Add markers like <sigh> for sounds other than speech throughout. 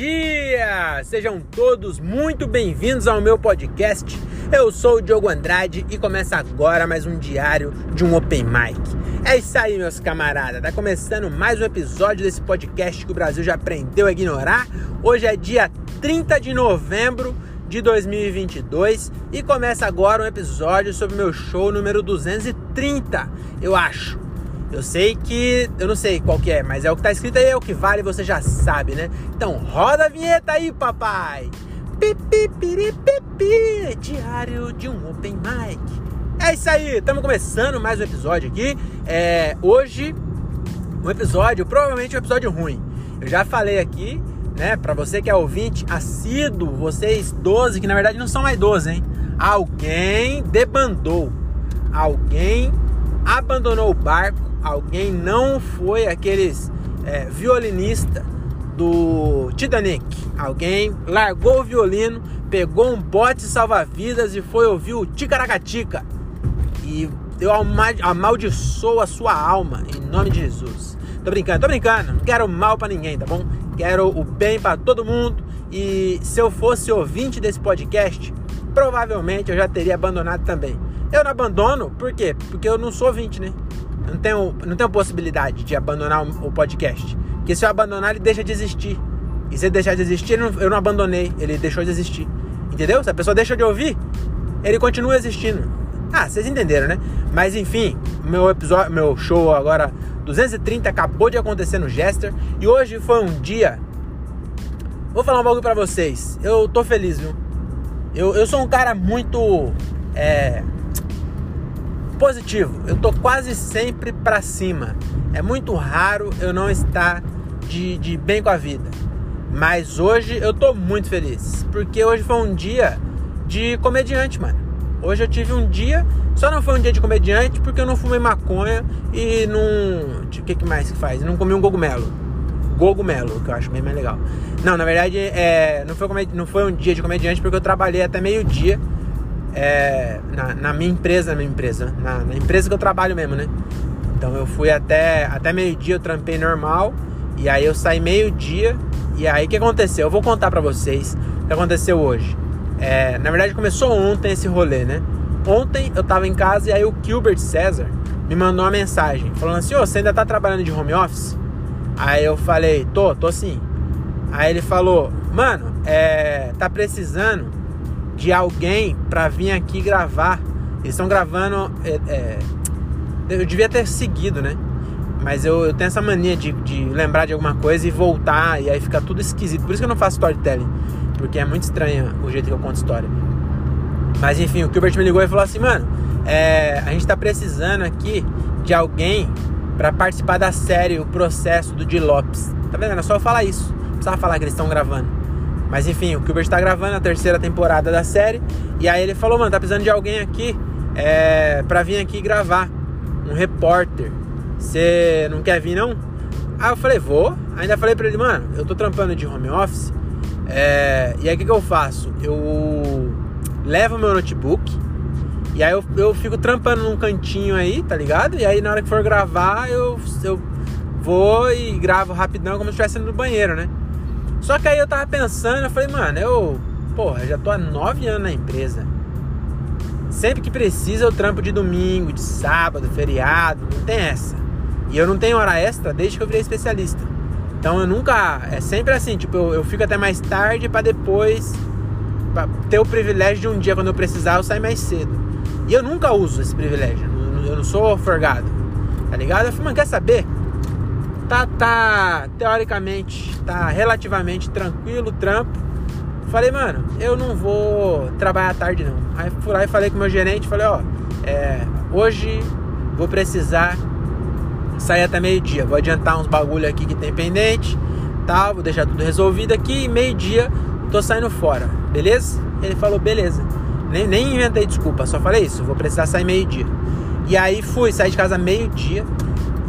dia! Sejam todos muito bem-vindos ao meu podcast. Eu sou o Diogo Andrade e começa agora mais um diário de um Open Mic. É isso aí, meus camaradas. Tá começando mais um episódio desse podcast que o Brasil já aprendeu a ignorar. Hoje é dia 30 de novembro de 2022 e começa agora um episódio sobre meu show número 230, eu acho. Eu sei que. Eu não sei qual que é, mas é o que tá escrito aí, é o que vale, você já sabe, né? Então roda a vinheta aí, papai! Pipi, diário de um Open Mic. É isso aí, estamos começando mais um episódio aqui. É, hoje, um episódio, provavelmente um episódio ruim. Eu já falei aqui, né, pra você que é ouvinte, assíduo, vocês 12, que na verdade não são mais 12, hein? Alguém debandou, alguém abandonou o barco alguém não foi aqueles é, violinista do Titanic. Alguém largou o violino, pegou um bote salva-vidas e foi ouvir o Ticaracatica. E eu amaldiçoo a sua alma em nome de Jesus. Tô brincando, tô brincando. Não quero mal para ninguém, tá bom? Quero o bem para todo mundo. E se eu fosse ouvinte desse podcast, provavelmente eu já teria abandonado também. Eu não abandono, por quê? Porque eu não sou ouvinte, né? Não tenho, não tenho possibilidade de abandonar o podcast. Porque se eu abandonar, ele deixa de existir. E se ele deixar de existir, eu não abandonei, ele deixou de existir. Entendeu? Se a pessoa deixa de ouvir, ele continua existindo. Ah, vocês entenderam, né? Mas enfim, meu episódio, meu show agora 230 acabou de acontecer no Jester e hoje foi um dia. Vou falar um bagulho pra vocês. Eu tô feliz, viu? Eu, eu sou um cara muito. É, positivo. Eu tô quase sempre para cima. É muito raro eu não estar de, de bem com a vida. Mas hoje eu tô muito feliz. Porque hoje foi um dia de comediante, mano. Hoje eu tive um dia. Só não foi um dia de comediante porque eu não fumei maconha e não. O que, que mais que faz? Não comi um cogumelo. Cogumelo, que eu acho bem mais legal. Não, na verdade, é, não, foi não foi um dia de comediante porque eu trabalhei até meio-dia é, na, na, minha empresa, na minha empresa, na, na, empresa que eu trabalho mesmo, né? Então eu fui até, até meio-dia, eu trampei normal, e aí eu saí meio-dia, e aí o que aconteceu? Eu vou contar pra vocês o que aconteceu hoje. É, na verdade começou ontem esse rolê, né? Ontem eu tava em casa e aí o Gilbert César me mandou uma mensagem falando assim: Ô, você ainda tá trabalhando de home office? Aí eu falei: Tô, tô sim. Aí ele falou: Mano, é, tá precisando de alguém para vir aqui gravar. Eles estão gravando. É, é, eu devia ter seguido, né? Mas eu, eu tenho essa mania de, de, lembrar de alguma coisa e voltar, e aí fica tudo esquisito. Por isso que eu não faço storytelling, porque é muito estranho o jeito que eu conto história. Mas enfim, o Gilbert me ligou e falou assim: mano, é, a gente tá precisando aqui de alguém para participar da série O Processo do Di Lopes. Tá vendo? É só eu falar isso. Não precisava falar que eles estão gravando. Mas enfim, o Gilbert está gravando a terceira temporada da série. E aí ele falou, mano, tá precisando de alguém aqui é, pra vir aqui gravar. Um repórter. Você não quer vir não? Aí eu falei, vou. Ainda falei pra ele, mano, eu tô trampando de home office. É, e aí o que, que eu faço? Eu levo meu notebook. E aí eu, eu fico trampando num cantinho aí, tá ligado? E aí na hora que for gravar, eu, eu vou e gravo rapidão como se estivesse no banheiro, né? Só que aí eu tava pensando, eu falei, mano, eu, porra, já tô há nove anos na empresa. Sempre que precisa eu trampo de domingo, de sábado, feriado, não tem essa. E eu não tenho hora extra desde que eu virei especialista. Então eu nunca. É sempre assim, tipo, eu, eu fico até mais tarde para depois pra ter o privilégio de um dia, quando eu precisar, eu sair mais cedo. E eu nunca uso esse privilégio. Eu não sou forgado. Tá ligado? Eu falei, mano, quer saber? Tá, tá teoricamente, tá relativamente tranquilo o trampo. Falei, mano, eu não vou trabalhar à tarde não. Aí fui lá e falei com o meu gerente, falei, ó, é, hoje vou precisar sair até meio-dia. Vou adiantar uns bagulho aqui que tem pendente, tal, vou deixar tudo resolvido aqui e meio-dia tô saindo fora, beleza? Ele falou, beleza. Nem, nem inventei desculpa, só falei isso, vou precisar sair meio-dia. E aí fui, sair de casa meio-dia.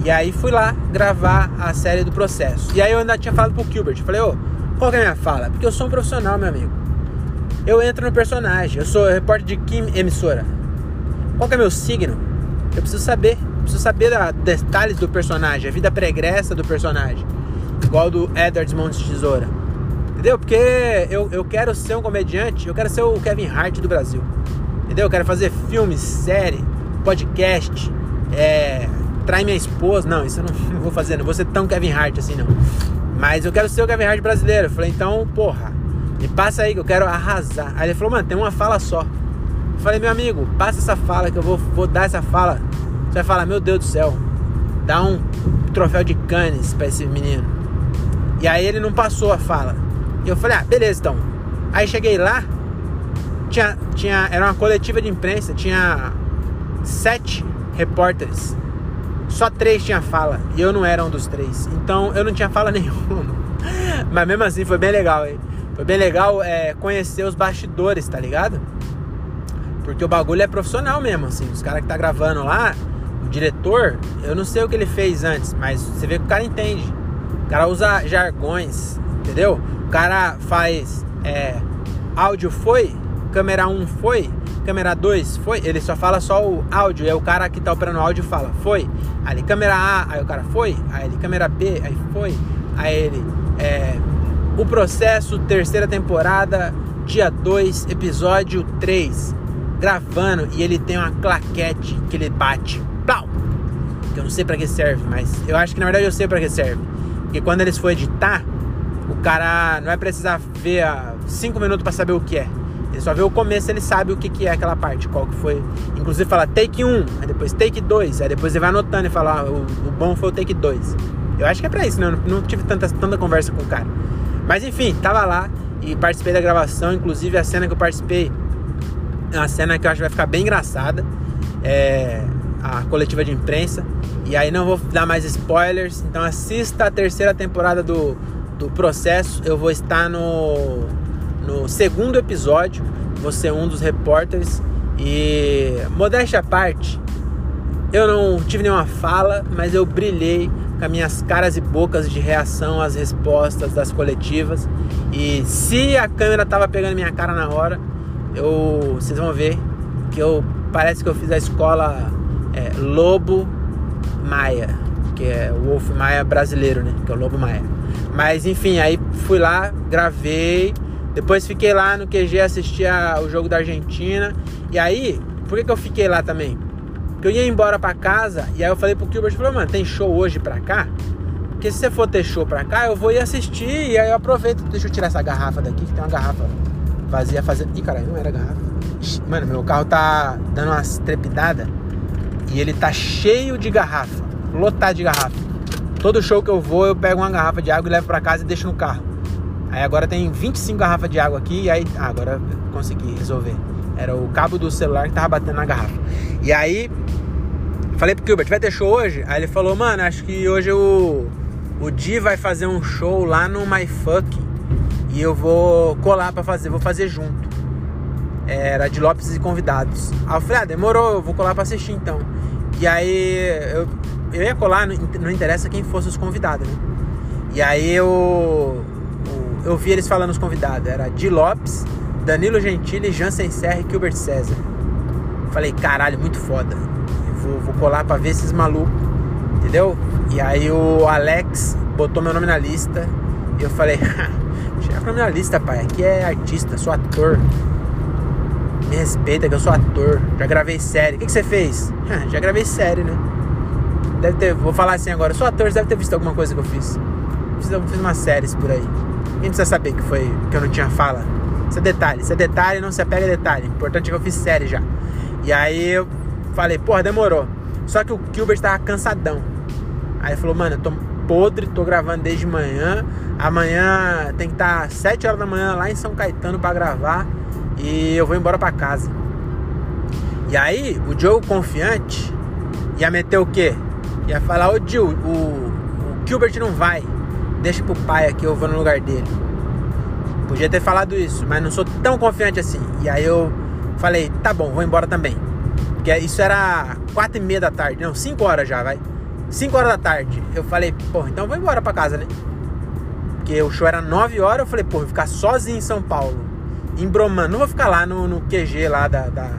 E aí fui lá gravar a série do processo. E aí eu ainda tinha falado pro Gilbert, falei, ô, oh, qual que é a minha fala? Porque eu sou um profissional, meu amigo. Eu entro no personagem, eu sou repórter de que emissora? Qual que é meu signo? Eu preciso saber, eu preciso saber da, detalhes do personagem, a vida pregressa do personagem. Igual do Edward Montes Tesoura. Entendeu? Porque eu, eu quero ser um comediante, eu quero ser o Kevin Hart do Brasil. Entendeu? Eu quero fazer filme, série, podcast, é, trai minha esposa. Não, isso eu não vou fazer, não vou ser tão Kevin Hart assim, não. Mas eu quero ser o Kevin Hart brasileiro. Eu falei, então, porra, me passa aí que eu quero arrasar. Aí ele falou, mano, tem uma fala só. Eu falei, meu amigo, passa essa fala que eu vou, vou dar essa fala. Você vai falar, meu Deus do céu, dá um troféu de Cannes pra esse menino. E aí ele não passou a fala. E eu falei, ah, beleza então. Aí cheguei lá, tinha, tinha, era uma coletiva de imprensa, tinha sete repórteres. Só três tinha fala e eu não era um dos três. Então eu não tinha fala <laughs> nenhuma. Mas mesmo assim foi bem legal, hein? Foi bem legal é, conhecer os bastidores, tá ligado? Porque o bagulho é profissional mesmo, assim. Os caras que tá gravando lá, o diretor, eu não sei o que ele fez antes, mas você vê que o cara entende. O cara usa jargões, entendeu? O cara faz é, áudio foi, câmera 1 foi, câmera 2 foi, ele só fala só o áudio, aí o cara que tá operando o áudio fala, foi. Aí ele, câmera A, aí o cara foi, aí ele, câmera B, aí foi, aí ele, é, o processo, terceira temporada, dia 2, episódio 3, gravando, e ele tem uma claquete que ele bate, pau! Que eu não sei para que serve, mas eu acho que na verdade eu sei para que serve. Porque quando eles for editar, o cara não vai precisar ver 5 minutos para saber o que é. Ele só vê o começo, ele sabe o que, que é aquela parte, qual que foi. Inclusive fala take 1, aí depois take 2, aí depois ele vai anotando e fala, ah, o, o, bom foi o take 2. Eu acho que é pra isso, né? Eu não, não tive tanta, tanta conversa com o cara. Mas enfim, tava lá e participei da gravação, inclusive a cena que eu participei é uma cena que eu acho que vai ficar bem engraçada. É a coletiva de imprensa. E aí não vou dar mais spoilers. Então assista a terceira temporada do, do processo. Eu vou estar no no segundo episódio, você é um dos repórteres e modéstia à parte, eu não tive nenhuma fala, mas eu brilhei com as minhas caras e bocas de reação às respostas das coletivas. E se a câmera tava pegando minha cara na hora, eu, vocês vão ver que eu parece que eu fiz a escola é, Lobo Maia, que é o Wolf Maia brasileiro, né? Que é o Lobo Maia. Mas enfim, aí fui lá, gravei depois fiquei lá no QG assistir o jogo da Argentina. E aí, por que, que eu fiquei lá também? Porque eu ia embora pra casa e aí eu falei pro Gilbert, falou, mano, tem show hoje pra cá? Porque se você for ter show pra cá, eu vou ir assistir e aí eu aproveito. Deixa eu tirar essa garrafa daqui, que tem uma garrafa vazia fazendo. Ih, caralho, não era garrafa. Mano, meu carro tá dando umas trepidadas e ele tá cheio de garrafa, lotado de garrafa. Todo show que eu vou, eu pego uma garrafa de água e levo pra casa e deixo no carro. Aí agora tem 25 garrafas de água aqui e aí ah, agora consegui resolver. Era o cabo do celular que tava batendo na garrafa. E aí falei pro Gilbert, vai ter show hoje? Aí ele falou, mano, acho que hoje o, o Di vai fazer um show lá no My Fuck e eu vou colar para fazer, vou fazer junto. Era de Lopes e convidados. Aí eu falei, ah, demorou, eu vou colar pra assistir então. E aí eu, eu ia colar, não, interessa quem fosse os convidados, né? E aí eu eu vi eles falando os convidados. Era Di Lopes, Danilo Gentili, Jansen Serra e Gilbert César. Falei, caralho, muito foda. Vou, vou colar pra ver esses malucos, entendeu? E aí o Alex botou meu nome na lista. E eu falei, <laughs> chega pra minha lista, pai. Aqui é artista, sou ator. Me respeita que eu sou ator. Já gravei série. O que, que você fez? <laughs> Já gravei série, né? Deve ter, vou falar assim agora. Sou ator, você deve ter visto alguma coisa que eu fiz. Fiz, fiz umas séries por aí. Quem precisa saber que foi que eu não tinha fala? Isso é detalhe, isso é detalhe, não se apega a detalhe. O importante é que eu fiz série já. E aí eu falei, porra, demorou. Só que o Gilbert tava cansadão. Aí ele falou, mano, eu tô podre, tô gravando desde manhã. Amanhã tem que estar tá 7 horas da manhã lá em São Caetano para gravar. E eu vou embora para casa. E aí, o Joe confiante ia meter o quê? Ia falar, ô Gil, o, o Gilbert não vai deixa pro pai aqui, eu vou no lugar dele. Podia ter falado isso, mas não sou tão confiante assim. E aí eu falei, tá bom, vou embora também. Porque isso era quatro e meia da tarde, não, cinco horas já, vai. Cinco horas da tarde. Eu falei, pô, então vou embora pra casa, né? Porque o show era nove horas, eu falei, pô, vou ficar sozinho em São Paulo, em Bromano. Não vou ficar lá no, no QG lá da, da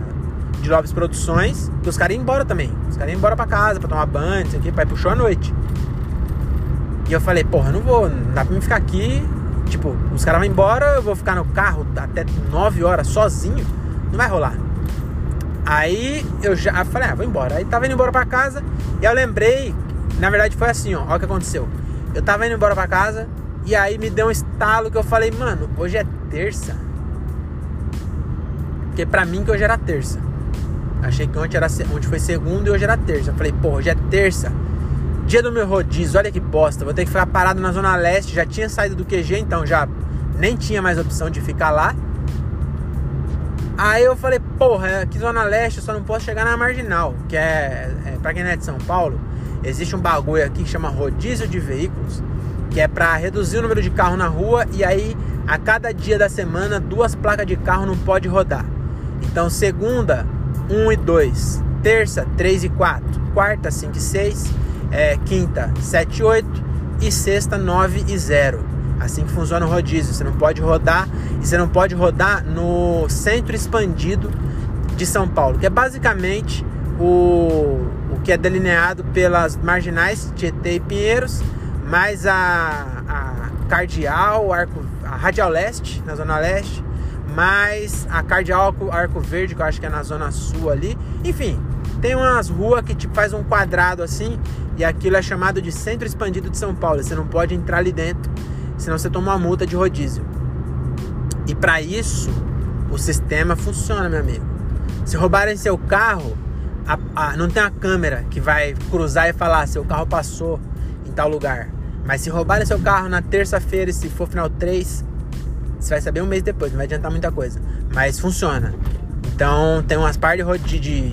de Lopes Produções, porque os caras iam embora também. Os caras iam embora pra casa, pra tomar banho, isso aqui, pra ir pro show à noite. E eu falei, porra, não vou, não dá pra mim ficar aqui Tipo, os caras vão embora, eu vou ficar no carro até 9 horas sozinho. Não vai rolar. Aí eu já falei, ah, vou embora. Aí tava indo embora pra casa e eu lembrei, na verdade foi assim, ó, olha o que aconteceu. Eu tava indo embora pra casa e aí me deu um estalo que eu falei, mano, hoje é terça. Porque pra mim que hoje era terça. Achei que ontem, era, ontem foi segunda e hoje era terça. Eu falei, pô, hoje é terça. Dia do meu rodízio, olha que bosta. Vou ter que ficar parado na Zona Leste. Já tinha saído do QG, então já nem tinha mais opção de ficar lá. Aí eu falei, porra, aqui Zona Leste eu só não posso chegar na Marginal, que é, é pra quem não é de São Paulo, existe um bagulho aqui que chama rodízio de veículos, que é para reduzir o número de carro na rua e aí a cada dia da semana duas placas de carro não pode rodar. Então segunda, 1 e 2, terça, 3 e 4, quarta, 5 e 6, é, quinta, 7 e 8 e sexta, 9 e 0. Assim que funciona o rodízio. Você não pode rodar e você não pode rodar no centro expandido de São Paulo, que é basicamente o, o que é delineado pelas marginais Tietê e Pinheiros, mais a, a Cardeal, Arco, a Radial Leste, na Zona Leste, mais a Cardeal Arco Verde, que eu acho que é na Zona Sul ali. Enfim, tem umas ruas que tipo, faz um quadrado assim, e aquilo é chamado de Centro Expandido de São Paulo. Você não pode entrar ali dentro senão você toma uma multa de rodízio. E para isso, o sistema funciona, meu amigo. Se roubarem seu carro, a, a, não tem a câmera que vai cruzar e falar seu carro passou em tal lugar. Mas se roubarem seu carro na terça-feira e se for final 3, você vai saber um mês depois, não vai adiantar muita coisa. Mas funciona. Então tem umas partes de, de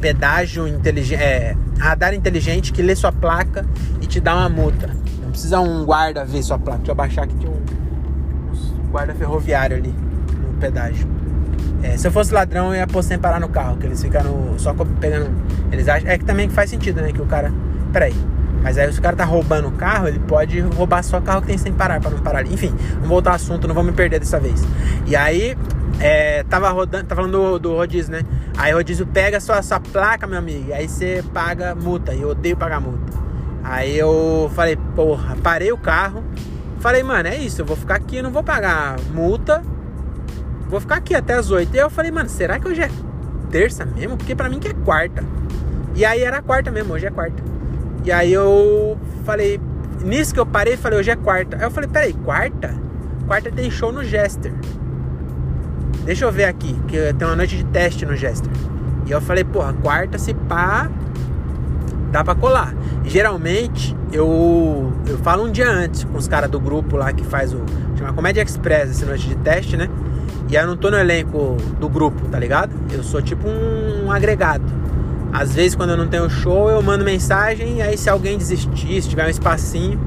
pedágio inteligente, é, radar inteligente que lê sua placa e te dá uma multa precisa um guarda ver sua placa. Deixa eu baixar aqui, tem um, um guarda ferroviário ali no pedágio. É, se eu fosse ladrão, eu ia pôr sem parar no carro, que eles ficam só pegando. Eles acham. É que também faz sentido, né? Que o cara. Peraí. Mas aí se o cara tá roubando o carro, ele pode roubar só o carro que tem sem parar, para não parar ali. Enfim, vamos voltar ao assunto, não vou me perder dessa vez. E aí, é, tava rodando, tá falando do, do rodízio, né? Aí o rodízio pega sua, sua placa, meu amigo, aí você paga multa. E eu odeio pagar multa. Aí eu falei, porra, parei o carro. Falei, mano, é isso, eu vou ficar aqui, não vou pagar multa. Vou ficar aqui até as 8. E eu falei, mano, será que hoje é terça mesmo? Porque pra mim que é quarta. E aí era quarta mesmo, hoje é quarta. E aí eu falei, nisso que eu parei, falei, hoje é quarta. Aí eu falei, peraí, quarta? Quarta tem show no Jester. Deixa eu ver aqui, que tem uma noite de teste no Jester. E eu falei, porra, quarta se pá, dá pra colar. Geralmente eu, eu falo um dia antes com os caras do grupo lá que faz o. chama Comédia Express, esse noite de teste, né? E eu não tô no elenco do grupo, tá ligado? Eu sou tipo um, um agregado. Às vezes quando eu não tenho show, eu mando mensagem, e aí se alguém desistir, se tiver um espacinho,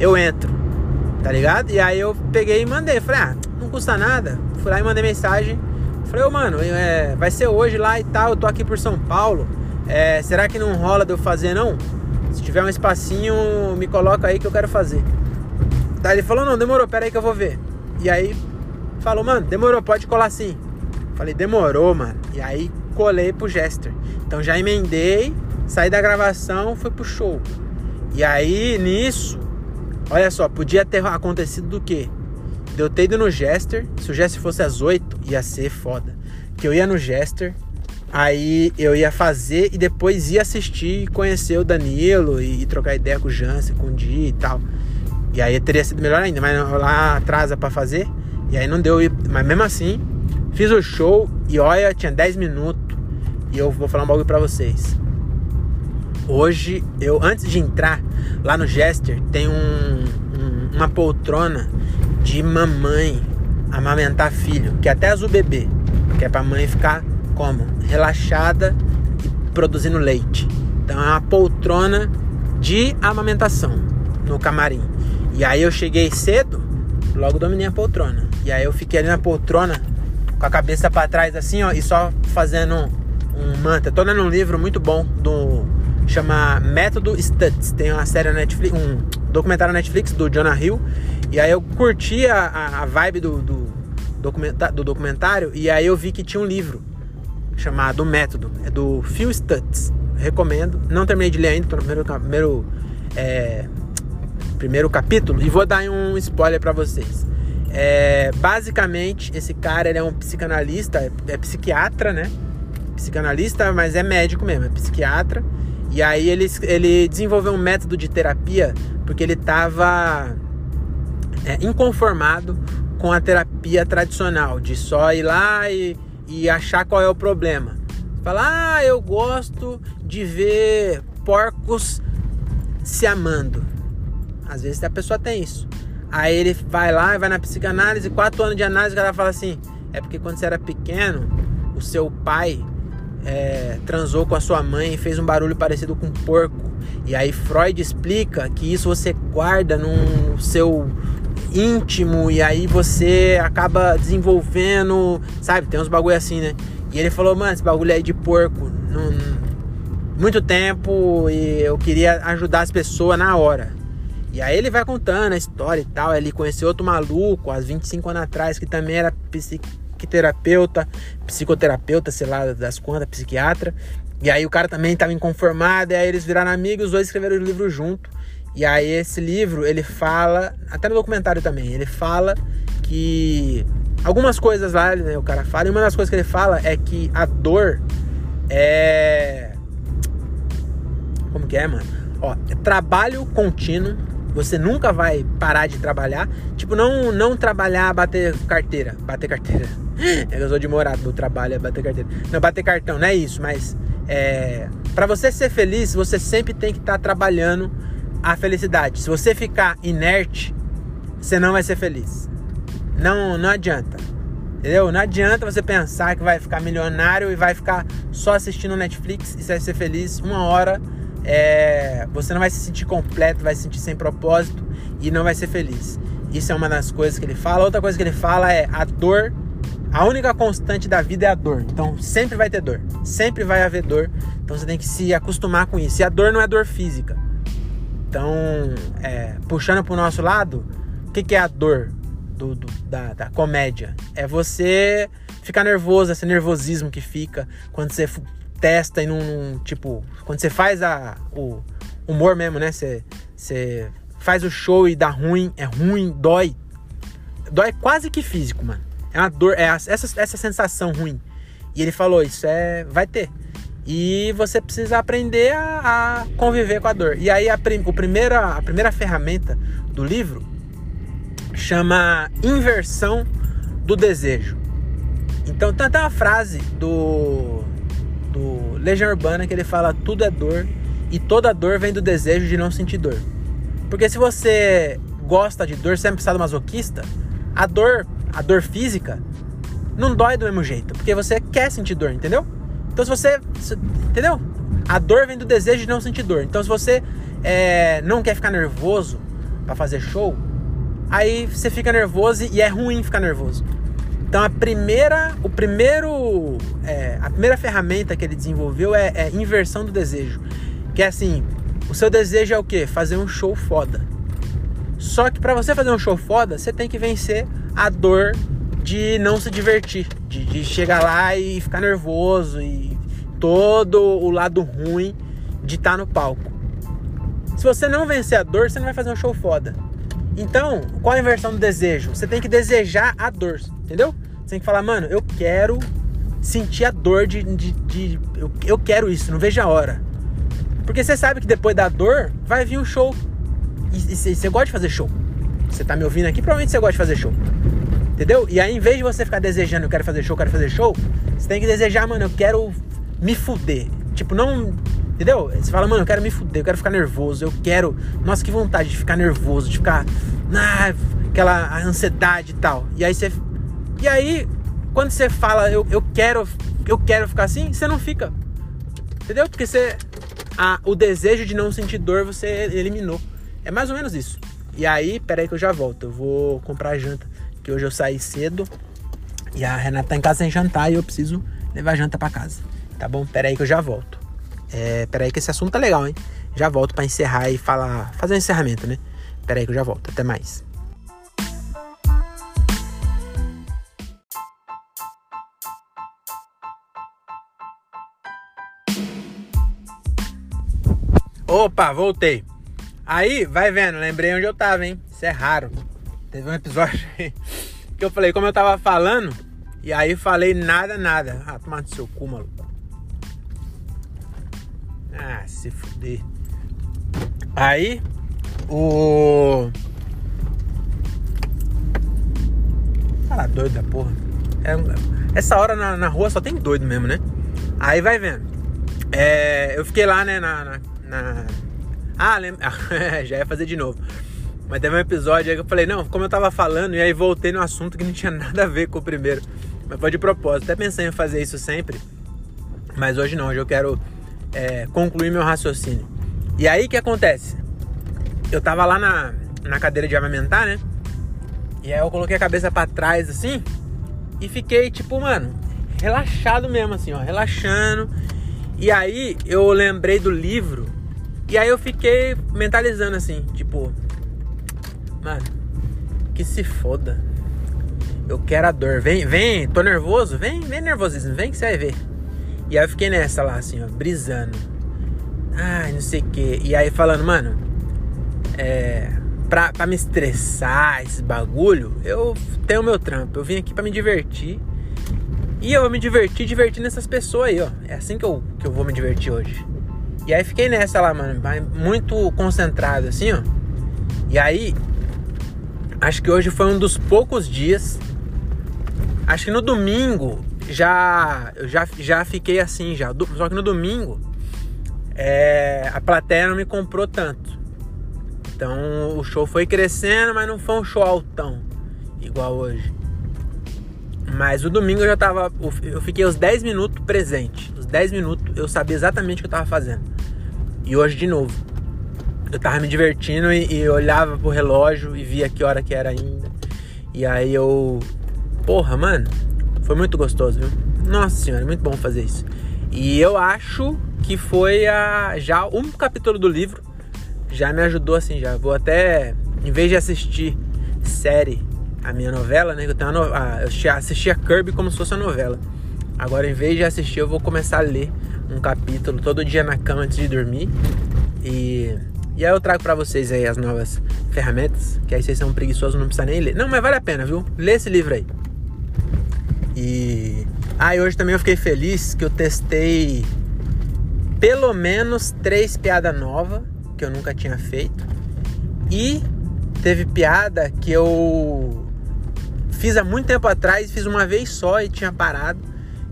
eu entro. Tá ligado? E aí eu peguei e mandei. Falei, ah, não custa nada. Fui lá e mandei mensagem. Falei, ô oh, mano, é, vai ser hoje lá e tal, eu tô aqui por São Paulo. É, será que não rola de eu fazer não? Se tiver um espacinho, me coloca aí que eu quero fazer. Daí ele falou, não, demorou, pera aí que eu vou ver. E aí falou, mano, demorou, pode colar sim. Falei, demorou, mano. E aí colei pro Jester. Então já emendei, saí da gravação, fui pro show. E aí, nisso, olha só, podia ter acontecido do quê? De eu ter ido no Jester, se o Jester fosse às 8, ia ser foda. Que eu ia no Jester, Aí eu ia fazer e depois ia assistir e conhecer o Danilo e, e trocar ideia com o Jansen, com o Di e tal. E aí teria sido melhor ainda, mas lá atrasa para fazer. E aí não deu. Mas mesmo assim, fiz o show e olha, tinha 10 minutos. E eu vou falar um bagulho pra vocês. Hoje, eu antes de entrar lá no Jester, tem um, um, uma poltrona de mamãe amamentar filho, que é até azul bebê, que é pra mãe ficar como? Relaxada e produzindo leite. Então é uma poltrona de amamentação no camarim. E aí eu cheguei cedo, logo dominei a poltrona. E aí eu fiquei ali na poltrona com a cabeça para trás assim, ó, e só fazendo um mantra. Tô lendo um livro muito bom do chama Método Studs. Tem uma série Netflix, um documentário Netflix do Jonah Hill. E aí eu curti a, a vibe do, do, documenta, do documentário e aí eu vi que tinha um livro chamado Método, é do Phil Stutz. Recomendo. Não terminei de ler ainda, tô no primeiro, primeiro é, primeiro capítulo e vou dar um spoiler para vocês. É, basicamente, esse cara é um psicanalista, é, é, psiquiatra, né? Psicanalista, mas é médico mesmo, é psiquiatra. E aí ele, ele desenvolveu um método de terapia porque ele estava é, inconformado com a terapia tradicional, de só ir lá e, e achar qual é o problema. Falar, ah, eu gosto de ver porcos se amando. Às vezes a pessoa tem isso. Aí ele vai lá vai na psicanálise, quatro anos de análise, o cara fala assim: é porque quando você era pequeno, o seu pai é, transou com a sua mãe e fez um barulho parecido com um porco. E aí Freud explica que isso você guarda no seu íntimo e aí você acaba desenvolvendo, sabe? Tem uns bagulho assim, né? E ele falou, mano, esse bagulho aí de porco, muito tempo e eu queria ajudar as pessoas na hora. E aí ele vai contando a história e tal. Ele conheceu outro maluco, há 25 anos atrás, que também era psicoterapeuta, psicoterapeuta, sei lá, das contas, psiquiatra. E aí o cara também estava inconformado, e aí eles viraram amigos, os dois escreveram o livro junto. E aí esse livro, ele fala, até no documentário também, ele fala que algumas coisas lá, né, o cara fala, e uma das coisas que ele fala é que a dor é como que é, mano? Ó, é trabalho contínuo. Você nunca vai parar de trabalhar. Tipo, não, não trabalhar, bater carteira. Bater carteira. <laughs> É que eu sou de morado, meu trabalho é bater carteira. Não, bater cartão, não é isso, mas é, para você ser feliz, você sempre tem que estar tá trabalhando a felicidade. Se você ficar inerte, você não vai ser feliz. Não, não adianta. Entendeu? Não adianta você pensar que vai ficar milionário e vai ficar só assistindo Netflix e você vai ser feliz uma hora é, você não vai se sentir completo, vai se sentir sem propósito e não vai ser feliz. Isso é uma das coisas que ele fala. Outra coisa que ele fala é a dor. A única constante da vida é a dor. Então sempre vai ter dor. Sempre vai haver dor. Então você tem que se acostumar com isso. E a dor não é dor física. Então, é, puxando para o nosso lado, o que, que é a dor do, do, da, da comédia? É você ficar nervoso, esse nervosismo que fica quando você testa e não, tipo, quando você faz a, o humor mesmo, né? Você, você faz o show e dá ruim, é ruim, dói. Dói quase que físico, mano. É uma dor, é essa, essa sensação ruim. E ele falou, isso é, vai ter. E você precisa aprender a, a conviver com a dor. E aí a, o primeira, a primeira ferramenta do livro chama inversão do desejo. Então até uma frase do do Legião Urbana que ele fala tudo é dor e toda dor vem do desejo de não sentir dor. Porque se você gosta de dor, sempre é masoquista, a dor, a dor física, não dói do mesmo jeito, porque você quer sentir dor, entendeu? Então se você, entendeu? A dor vem do desejo de não sentir dor. Então se você é, não quer ficar nervoso para fazer show, aí você fica nervoso e é ruim ficar nervoso. Então a primeira, o primeiro, é, a primeira ferramenta que ele desenvolveu é, é, inversão do desejo, que é assim, o seu desejo é o quê? Fazer um show foda. Só que para você fazer um show foda, você tem que vencer a dor de não se divertir, de, de chegar lá e ficar nervoso e todo o lado ruim de estar tá no palco. Se você não vencer a dor, você não vai fazer um show foda. Então, qual a inversão do desejo? Você tem que desejar a dor, entendeu? Você tem que falar, mano, eu quero sentir a dor de. de, de eu, eu quero isso, não vejo a hora. Porque você sabe que depois da dor vai vir um show. E, e você gosta de fazer show. Você tá me ouvindo aqui, provavelmente você gosta de fazer show. Entendeu? E aí, em vez de você ficar desejando, eu quero fazer show, eu quero fazer show, você tem que desejar, mano, eu quero me fuder. Tipo, não Entendeu? Você fala, mano, eu quero me fuder, eu quero ficar nervoso, eu quero. Nossa, que vontade de ficar nervoso, de ficar. Ah, aquela ansiedade e tal. E aí você. E aí, quando você fala, eu, eu quero. Eu quero ficar assim, você não fica. Entendeu? Porque você. A, o desejo de não sentir dor você eliminou. É mais ou menos isso. E aí, peraí que eu já volto. Eu vou comprar janta. Que hoje eu saí cedo. E a Renata tá em casa sem jantar e eu preciso levar janta para casa. Tá bom? Peraí que eu já volto. É, peraí que esse assunto tá legal, hein? Já volto para encerrar e falar, fazer um encerramento, né? Peraí que eu já volto. Até mais. Opa, voltei. Aí, vai vendo, lembrei onde eu tava, hein? Isso é raro. Teve um episódio que eu falei, como eu tava falando, e aí falei nada, nada. Ah, toma no seu cu, maluco. Ah, se fuder. Aí, o. Cara, doido da porra. É, essa hora na, na, rua só tem doido mesmo, né? Aí vai vendo. É, eu fiquei lá, né, na. na, na... Ah. <laughs> Já ia fazer de novo. Mas teve um episódio aí que eu falei, não, como eu tava falando, e aí voltei no assunto que não tinha <laughs> nada a ver com o primeiro. Mas foi de propósito. Até pensei em fazer isso sempre. Mas hoje não, hoje eu quero é, concluir meu raciocínio. E aí o que acontece? Eu tava lá na, na cadeira de amamentar, né? E aí eu coloquei a cabeça para trás assim e fiquei tipo, mano, relaxado mesmo assim, ó, relaxando. E aí eu lembrei do livro e aí eu fiquei mentalizando assim, tipo, mano, que se foda. Eu quero a dor. Vem, vem, tô nervoso? Vem, vem nervosismo, vem que você vai ver. E aí eu fiquei nessa lá, assim, ó, brisando. Ai, não sei o que. E aí falando, mano, é. Pra, pra me estressar, esse bagulho, eu tenho meu trampo. Eu vim aqui pra me divertir. E eu vou me divertir divertindo essas pessoas aí, ó. É assim que eu, que eu vou me divertir hoje. E aí fiquei nessa lá, mano, muito concentrado, assim, ó. E aí, acho que hoje foi um dos poucos dias Acho que no domingo já já, já fiquei assim já. Só que no domingo é, a plateia não me comprou tanto. Então o show foi crescendo, mas não foi um show altão igual hoje. Mas o domingo eu já tava. Eu fiquei os 10 minutos presente. Os 10 minutos eu sabia exatamente o que eu tava fazendo. E hoje de novo. Eu tava me divertindo e, e olhava pro relógio e via que hora que era ainda. E aí eu Porra, mano, foi muito gostoso, viu? Nossa senhora, muito bom fazer isso. E eu acho que foi a, já um capítulo do livro já me ajudou assim, já vou até em vez de assistir série, a minha novela, né, eu tenho no, a, eu assisti a Kirby como se fosse uma novela. Agora em vez de assistir, eu vou começar a ler um capítulo todo dia na cama antes de dormir. E e aí eu trago para vocês aí as novas ferramentas, que aí vocês são preguiçosos, não precisa nem ler. Não, mas vale a pena, viu? Lê esse livro aí. E ah, e hoje também eu fiquei feliz que eu testei pelo menos três piadas novas que eu nunca tinha feito. E teve piada que eu fiz há muito tempo atrás, fiz uma vez só e tinha parado,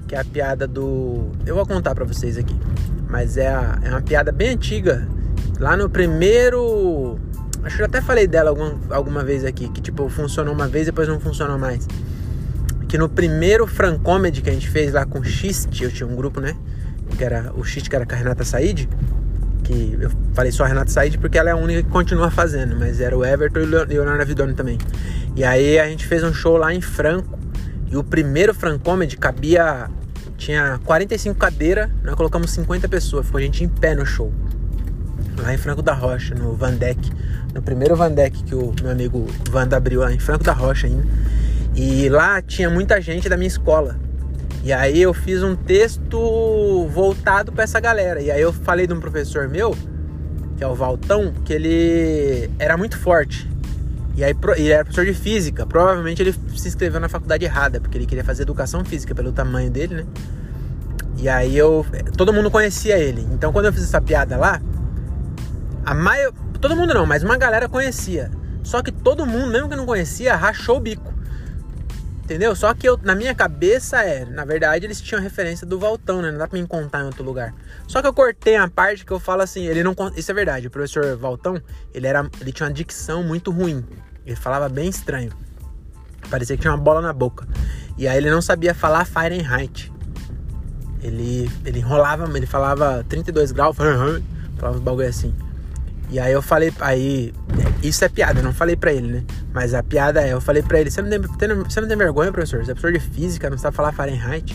que é a piada do. Eu vou contar para vocês aqui, mas é, a, é uma piada bem antiga. Lá no primeiro. Acho que eu até falei dela alguma, alguma vez aqui, que tipo, funcionou uma vez e depois não funcionou mais que no primeiro Francomedy que a gente fez lá com o Xist, eu tinha um grupo, né? Que era o Xist, que era com a Renata Said, que eu falei só a Renata Said porque ela é a única que continua fazendo, mas era o Everton e o Leonardo Avidoni também. E aí a gente fez um show lá em Franco, e o primeiro Francomedy cabia. Tinha 45 cadeiras, nós colocamos 50 pessoas, ficou a gente em pé no show. Lá em Franco da Rocha, no Vandeck. No primeiro Vandeck que o meu amigo Vanda abriu lá em Franco da Rocha ainda. E lá tinha muita gente da minha escola. E aí eu fiz um texto voltado para essa galera. E aí eu falei de um professor meu, que é o Valtão, que ele era muito forte. E aí ele era professor de física. Provavelmente ele se inscreveu na faculdade errada, porque ele queria fazer educação física pelo tamanho dele, né? E aí eu. Todo mundo conhecia ele. Então quando eu fiz essa piada lá, a maior. Todo mundo não, mas uma galera conhecia. Só que todo mundo, mesmo que não conhecia, rachou o bico. Entendeu? Só que eu, na minha cabeça é, na verdade, eles tinham referência do Valtão, né? Não dá pra me contar em outro lugar. Só que eu cortei a parte que eu falo assim, ele não. Isso é verdade, o professor Valtão, ele, era, ele tinha uma dicção muito ruim. Ele falava bem estranho. Parecia que tinha uma bola na boca. E aí ele não sabia falar Fahrenheit. Ele, ele enrolava, ele falava 32 graus, <laughs> falava uns bagulho assim. E aí eu falei, aí isso é piada, eu não falei pra ele, né? Mas a piada é, eu falei pra ele, você não tem, você não tem vergonha, professor? Você é professor de física, não sabe falar Fahrenheit?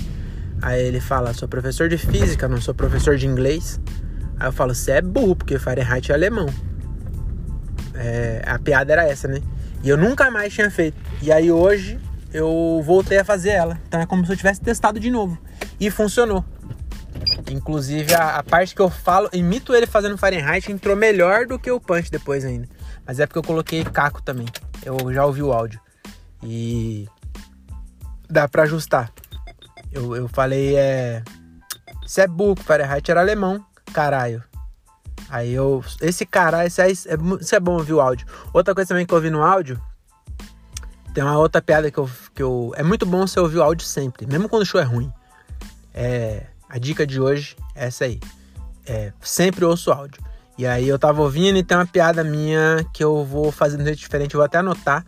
Aí ele fala, sou professor de física, não sou professor de inglês. Aí eu falo, você é burro, porque Fahrenheit é alemão. É, a piada era essa, né? E eu nunca mais tinha feito. E aí hoje eu voltei a fazer ela. Então é como se eu tivesse testado de novo. E funcionou. Inclusive, a, a, parte que eu falo, imito ele fazendo Fahrenheit, entrou melhor do que o Punch depois ainda. Mas é porque eu coloquei Caco também. Eu já ouvi o áudio. E dá pra ajustar. Eu, eu falei, é. Isso é burro, Fahrenheit era alemão, caralho. Aí eu. Esse caralho, isso é, isso é bom ouvir o áudio. Outra coisa também que eu ouvi no áudio. Tem uma outra piada que eu, que eu. É muito bom você ouvir o áudio sempre, mesmo quando o show é ruim. É. A dica de hoje é essa aí. É, sempre ouço áudio. E aí eu tava ouvindo e tem uma piada minha que eu vou fazer de um jeito diferente, eu vou até anotar.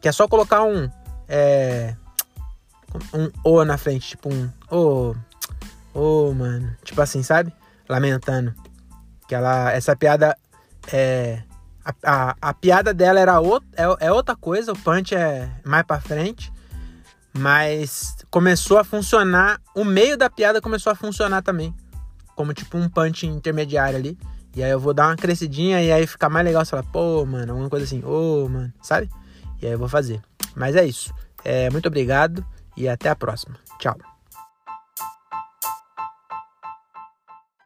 Que é só colocar um. É, um O na frente, tipo um. Ô. Oh, oh, mano. Tipo assim, sabe? Lamentando. Que ela. Essa piada é. A, a, a piada dela era outra, é, é outra coisa, o punch é mais pra frente. Mas começou a funcionar, o meio da piada começou a funcionar também. Como tipo um punch intermediário ali. E aí eu vou dar uma crescidinha e aí fica mais legal você falar, pô, mano, alguma coisa assim, ô, oh, mano, sabe? E aí eu vou fazer. Mas é isso. É, muito obrigado e até a próxima. Tchau.